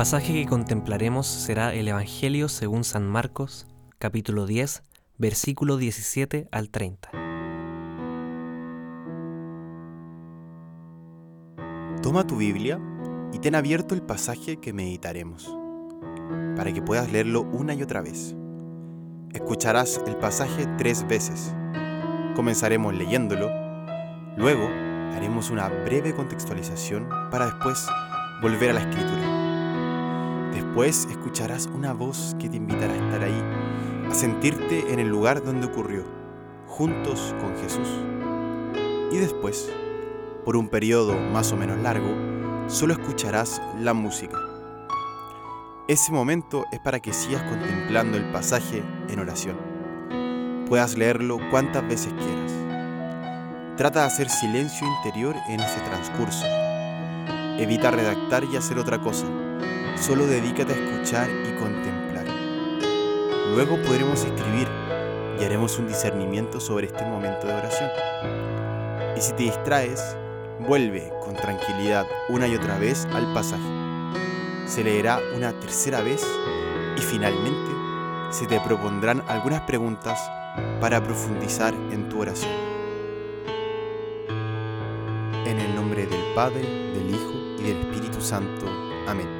pasaje que contemplaremos será el Evangelio según San Marcos, capítulo 10, versículo 17 al 30. Toma tu Biblia y ten abierto el pasaje que meditaremos, para que puedas leerlo una y otra vez. Escucharás el pasaje tres veces. Comenzaremos leyéndolo, luego haremos una breve contextualización para después volver a la escritura. Después escucharás una voz que te invitará a estar ahí, a sentirte en el lugar donde ocurrió, juntos con Jesús. Y después, por un periodo más o menos largo, solo escucharás la música. Ese momento es para que sigas contemplando el pasaje en oración. Puedas leerlo cuantas veces quieras. Trata de hacer silencio interior en ese transcurso. Evita redactar y hacer otra cosa. Solo dedícate a escuchar y contemplar. Luego podremos escribir y haremos un discernimiento sobre este momento de oración. Y si te distraes, vuelve con tranquilidad una y otra vez al pasaje. Se leerá una tercera vez y finalmente se te propondrán algunas preguntas para profundizar en tu oración. En el nombre del Padre, del Hijo y del Espíritu Santo. Amén.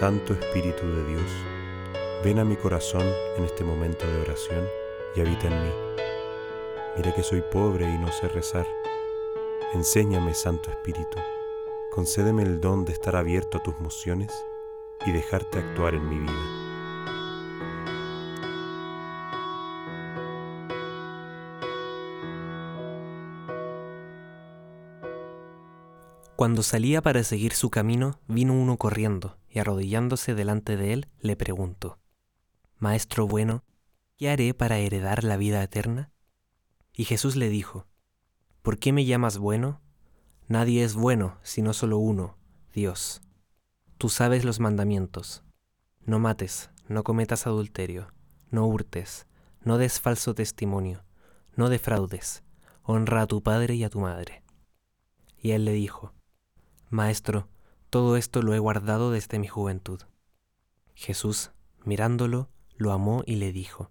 Santo Espíritu de Dios, ven a mi corazón en este momento de oración y habita en mí. Mira que soy pobre y no sé rezar. Enséñame, Santo Espíritu, concédeme el don de estar abierto a tus mociones y dejarte actuar en mi vida. Cuando salía para seguir su camino, vino uno corriendo, y arrodillándose delante de él, le preguntó, Maestro bueno, ¿qué haré para heredar la vida eterna? Y Jesús le dijo, ¿por qué me llamas bueno? Nadie es bueno, sino solo uno, Dios. Tú sabes los mandamientos. No mates, no cometas adulterio, no hurtes, no des falso testimonio, no defraudes, honra a tu padre y a tu madre. Y él le dijo, Maestro, todo esto lo he guardado desde mi juventud. Jesús, mirándolo, lo amó y le dijo,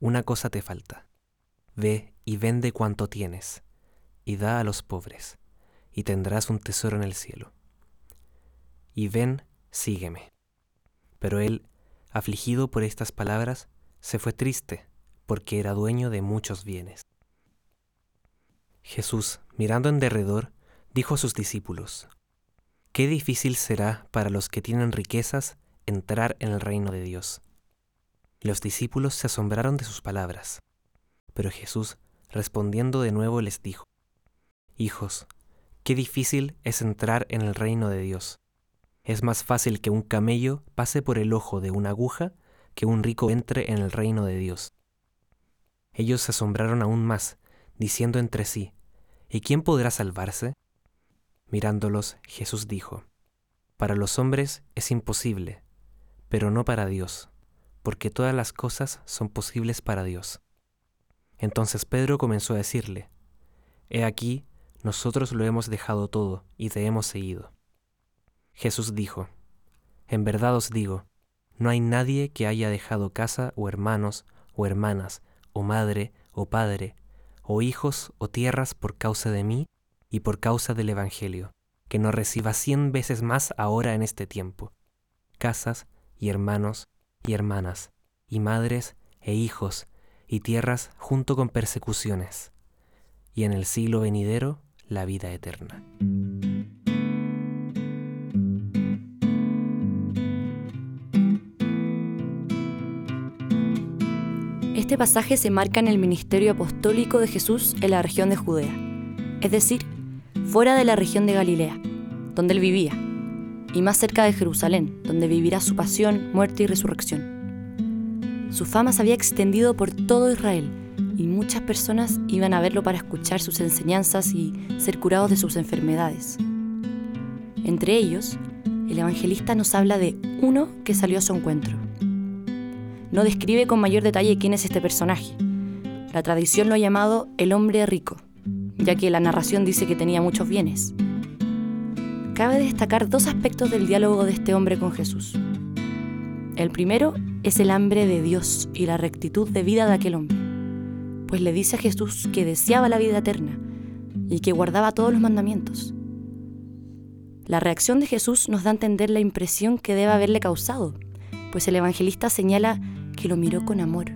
Una cosa te falta. Ve y vende cuanto tienes, y da a los pobres, y tendrás un tesoro en el cielo. Y ven, sígueme. Pero él, afligido por estas palabras, se fue triste, porque era dueño de muchos bienes. Jesús, mirando en derredor, dijo a sus discípulos, Qué difícil será para los que tienen riquezas entrar en el reino de Dios. Los discípulos se asombraron de sus palabras. Pero Jesús, respondiendo de nuevo, les dijo, Hijos, qué difícil es entrar en el reino de Dios. Es más fácil que un camello pase por el ojo de una aguja que un rico entre en el reino de Dios. Ellos se asombraron aún más, diciendo entre sí, ¿Y quién podrá salvarse? Mirándolos, Jesús dijo, Para los hombres es imposible, pero no para Dios, porque todas las cosas son posibles para Dios. Entonces Pedro comenzó a decirle, He aquí, nosotros lo hemos dejado todo y te hemos seguido. Jesús dijo, En verdad os digo, no hay nadie que haya dejado casa o hermanos o hermanas, o madre o padre, o hijos o tierras por causa de mí y por causa del Evangelio, que no reciba cien veces más ahora en este tiempo, casas y hermanos y hermanas, y madres e hijos, y tierras junto con persecuciones, y en el siglo venidero la vida eterna. Este pasaje se marca en el ministerio apostólico de Jesús en la región de Judea, es decir, fuera de la región de Galilea, donde él vivía, y más cerca de Jerusalén, donde vivirá su pasión, muerte y resurrección. Su fama se había extendido por todo Israel y muchas personas iban a verlo para escuchar sus enseñanzas y ser curados de sus enfermedades. Entre ellos, el evangelista nos habla de uno que salió a su encuentro. No describe con mayor detalle quién es este personaje. La tradición lo ha llamado el hombre rico, ya que la narración dice que tenía muchos bienes. Cabe destacar dos aspectos del diálogo de este hombre con Jesús. El primero es el hambre de Dios y la rectitud de vida de aquel hombre, pues le dice a Jesús que deseaba la vida eterna y que guardaba todos los mandamientos. La reacción de Jesús nos da a entender la impresión que debe haberle causado, pues el evangelista señala que lo miró con amor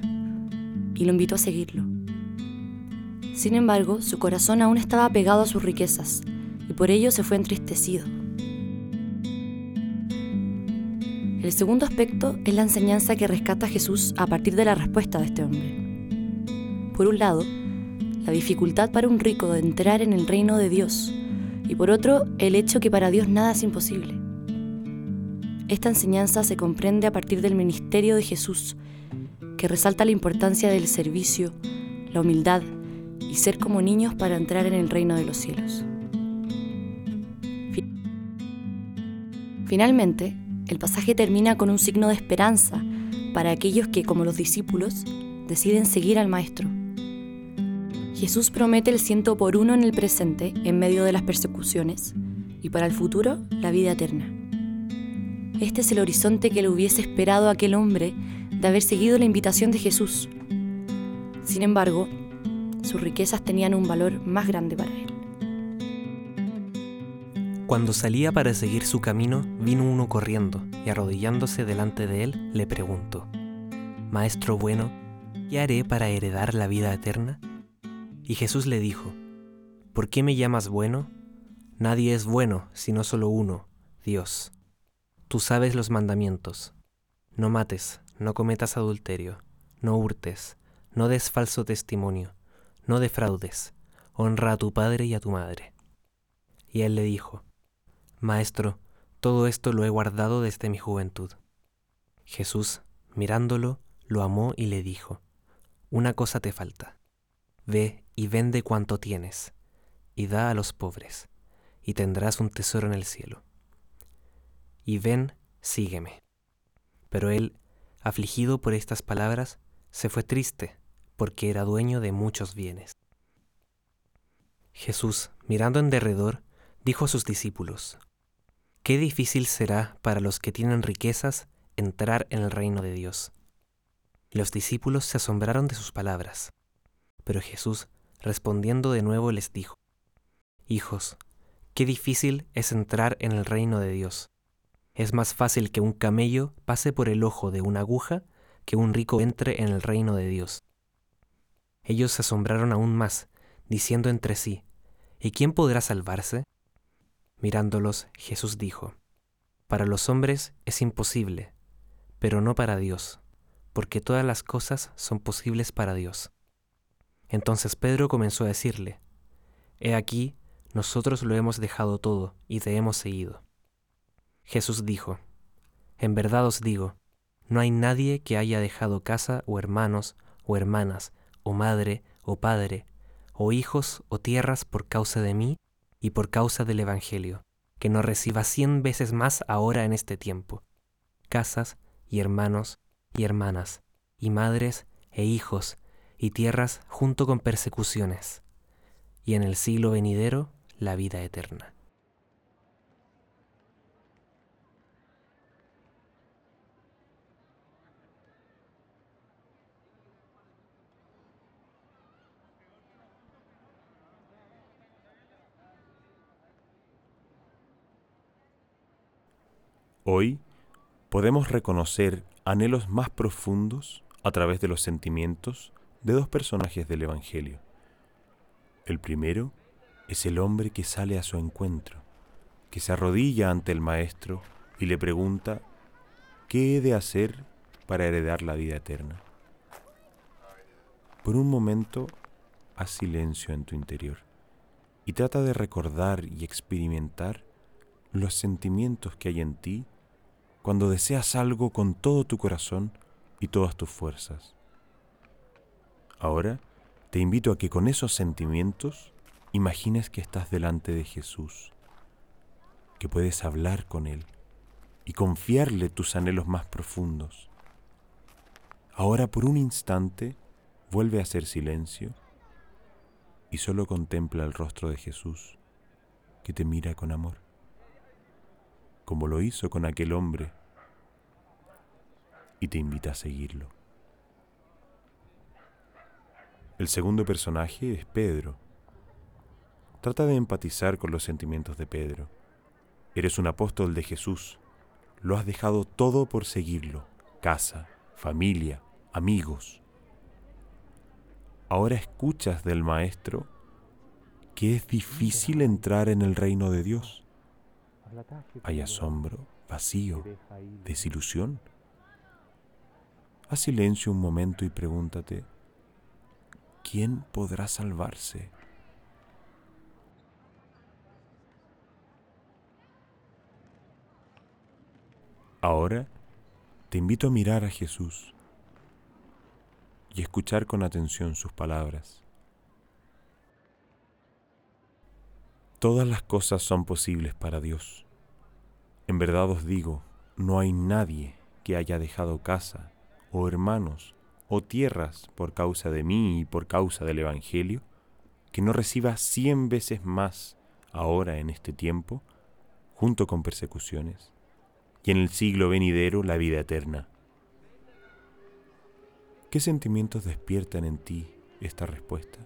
y lo invitó a seguirlo. Sin embargo, su corazón aún estaba pegado a sus riquezas y por ello se fue entristecido. El segundo aspecto es la enseñanza que rescata Jesús a partir de la respuesta de este hombre. Por un lado, la dificultad para un rico de entrar en el reino de Dios y por otro, el hecho que para Dios nada es imposible. Esta enseñanza se comprende a partir del ministerio de Jesús, que resalta la importancia del servicio, la humildad y ser como niños para entrar en el reino de los cielos. Finalmente, el pasaje termina con un signo de esperanza para aquellos que, como los discípulos, deciden seguir al Maestro. Jesús promete el ciento por uno en el presente en medio de las persecuciones y para el futuro la vida eterna. Este es el horizonte que le hubiese esperado a aquel hombre de haber seguido la invitación de Jesús. Sin embargo, sus riquezas tenían un valor más grande para él. Cuando salía para seguir su camino, vino uno corriendo y arrodillándose delante de él, le preguntó, Maestro bueno, ¿qué haré para heredar la vida eterna? Y Jesús le dijo, ¿por qué me llamas bueno? Nadie es bueno sino solo uno, Dios. Tú sabes los mandamientos. No mates, no cometas adulterio, no hurtes, no des falso testimonio, no defraudes, honra a tu padre y a tu madre. Y él le dijo, Maestro, todo esto lo he guardado desde mi juventud. Jesús, mirándolo, lo amó y le dijo, Una cosa te falta. Ve y vende cuanto tienes, y da a los pobres, y tendrás un tesoro en el cielo. Y ven, sígueme. Pero él, afligido por estas palabras, se fue triste, porque era dueño de muchos bienes. Jesús, mirando en derredor, dijo a sus discípulos, Qué difícil será para los que tienen riquezas entrar en el reino de Dios. Los discípulos se asombraron de sus palabras, pero Jesús Respondiendo de nuevo les dijo, Hijos, qué difícil es entrar en el reino de Dios. Es más fácil que un camello pase por el ojo de una aguja que un rico entre en el reino de Dios. Ellos se asombraron aún más, diciendo entre sí, ¿Y quién podrá salvarse? Mirándolos, Jesús dijo, Para los hombres es imposible, pero no para Dios, porque todas las cosas son posibles para Dios. Entonces Pedro comenzó a decirle, He aquí, nosotros lo hemos dejado todo y te hemos seguido. Jesús dijo, En verdad os digo, no hay nadie que haya dejado casa o hermanos o hermanas, o madre o padre, o hijos o tierras por causa de mí y por causa del Evangelio, que no reciba cien veces más ahora en este tiempo, casas y hermanos y hermanas, y madres e hijos y tierras junto con persecuciones, y en el siglo venidero la vida eterna. Hoy podemos reconocer anhelos más profundos a través de los sentimientos de dos personajes del Evangelio. El primero es el hombre que sale a su encuentro, que se arrodilla ante el Maestro y le pregunta, ¿qué he de hacer para heredar la vida eterna? Por un momento, haz silencio en tu interior y trata de recordar y experimentar los sentimientos que hay en ti cuando deseas algo con todo tu corazón y todas tus fuerzas. Ahora te invito a que con esos sentimientos imagines que estás delante de Jesús, que puedes hablar con Él y confiarle tus anhelos más profundos. Ahora por un instante vuelve a hacer silencio y solo contempla el rostro de Jesús que te mira con amor, como lo hizo con aquel hombre, y te invita a seguirlo. El segundo personaje es Pedro. Trata de empatizar con los sentimientos de Pedro. Eres un apóstol de Jesús. Lo has dejado todo por seguirlo. Casa, familia, amigos. Ahora escuchas del Maestro que es difícil entrar en el reino de Dios. Hay asombro, vacío, desilusión. Haz silencio un momento y pregúntate, ¿quién podrá salvarse? Ahora te invito a mirar a Jesús y escuchar con atención sus palabras. Todas las cosas son posibles para Dios. En verdad os digo, no hay nadie que haya dejado casa, o hermanos, o tierras por causa de mí y por causa del Evangelio, que no reciba cien veces más ahora en este tiempo, junto con persecuciones, y en el siglo venidero la vida eterna. ¿Qué sentimientos despiertan en ti esta respuesta?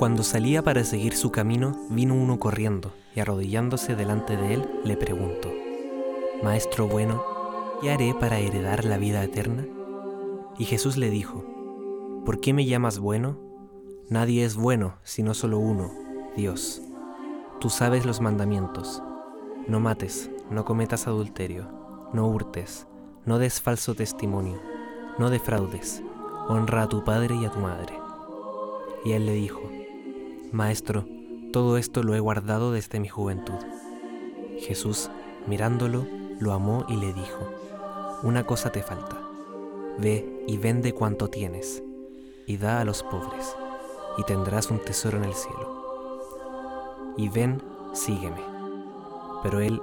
Cuando salía para seguir su camino, vino uno corriendo y arrodillándose delante de él, le preguntó, Maestro bueno, ¿qué haré para heredar la vida eterna? Y Jesús le dijo, ¿por qué me llamas bueno? Nadie es bueno sino solo uno, Dios. Tú sabes los mandamientos. No mates, no cometas adulterio, no hurtes, no des falso testimonio, no defraudes, honra a tu padre y a tu madre. Y él le dijo, Maestro, todo esto lo he guardado desde mi juventud. Jesús, mirándolo, lo amó y le dijo, Una cosa te falta. Ve y vende cuanto tienes, y da a los pobres, y tendrás un tesoro en el cielo. Y ven, sígueme. Pero él,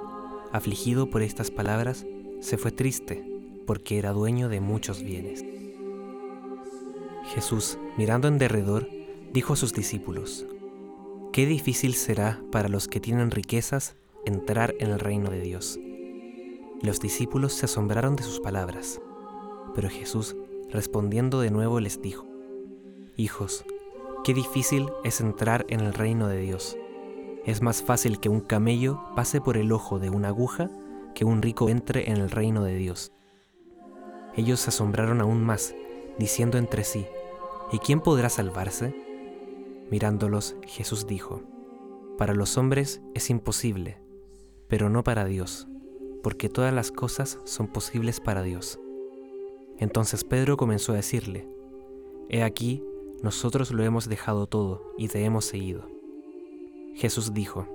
afligido por estas palabras, se fue triste, porque era dueño de muchos bienes. Jesús, mirando en derredor, dijo a sus discípulos, Qué difícil será para los que tienen riquezas entrar en el reino de Dios. Los discípulos se asombraron de sus palabras, pero Jesús, respondiendo de nuevo, les dijo, Hijos, qué difícil es entrar en el reino de Dios. Es más fácil que un camello pase por el ojo de una aguja que un rico entre en el reino de Dios. Ellos se asombraron aún más, diciendo entre sí, ¿y quién podrá salvarse? Mirándolos, Jesús dijo, Para los hombres es imposible, pero no para Dios, porque todas las cosas son posibles para Dios. Entonces Pedro comenzó a decirle, He aquí, nosotros lo hemos dejado todo y te hemos seguido. Jesús dijo,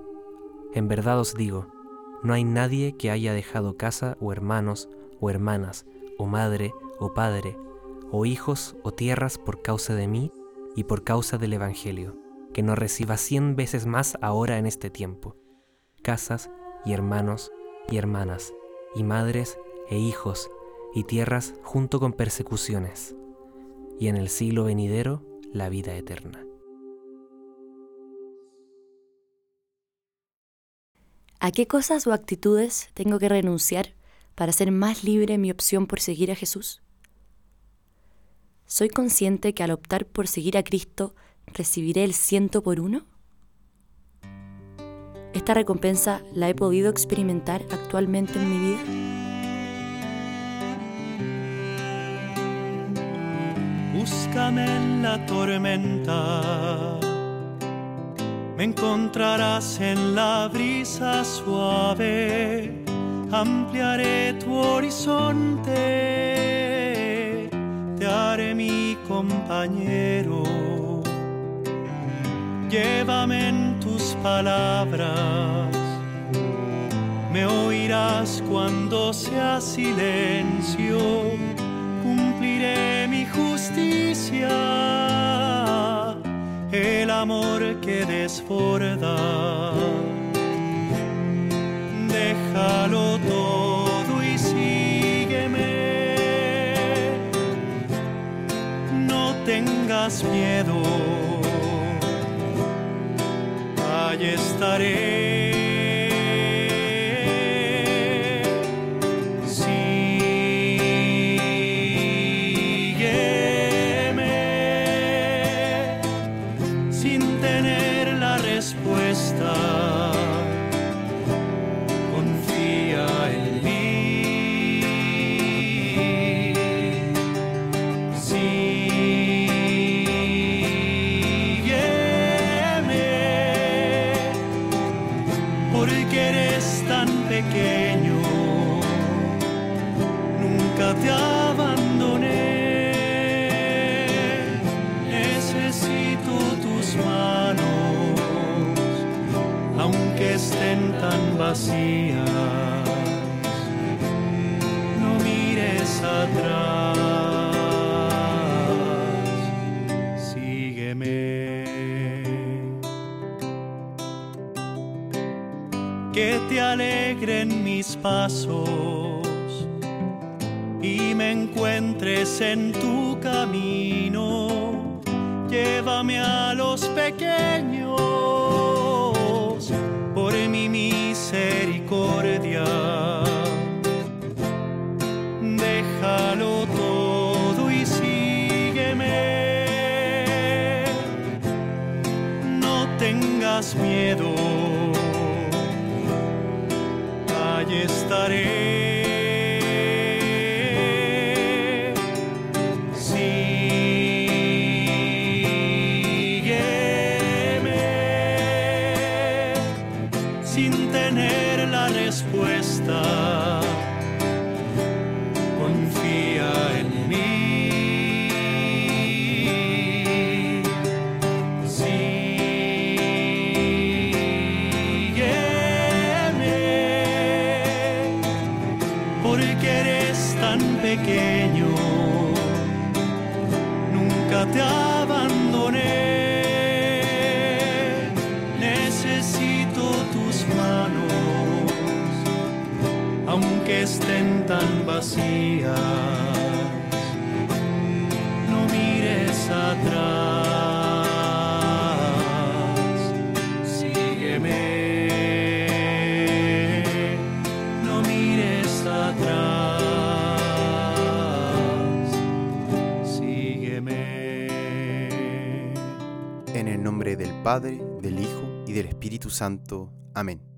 En verdad os digo, no hay nadie que haya dejado casa o hermanos o hermanas, o madre o padre, o hijos o tierras por causa de mí y por causa del Evangelio, que no reciba cien veces más ahora en este tiempo, casas y hermanos y hermanas, y madres e hijos, y tierras junto con persecuciones, y en el siglo venidero la vida eterna. ¿A qué cosas o actitudes tengo que renunciar para ser más libre en mi opción por seguir a Jesús? ¿Soy consciente que al optar por seguir a Cristo recibiré el ciento por uno? ¿Esta recompensa la he podido experimentar actualmente en mi vida? Búscame en la tormenta, me encontrarás en la brisa suave, ampliaré tu horizonte, mi compañero. Llévame en tus palabras, me oirás cuando sea silencio, cumpliré mi justicia, el amor que desborda. Déjalo tengas miedo allí estaré. Que te alegren mis pasos y me encuentres en tu camino. Llévame a los pequeños por mi misericordia. Déjalo todo y sígueme. No tengas miedo, aunque estén tan vacías. No mires atrás, sígueme. No mires atrás, sígueme. En el nombre del Padre, del Hijo y del Espíritu Santo. Amén.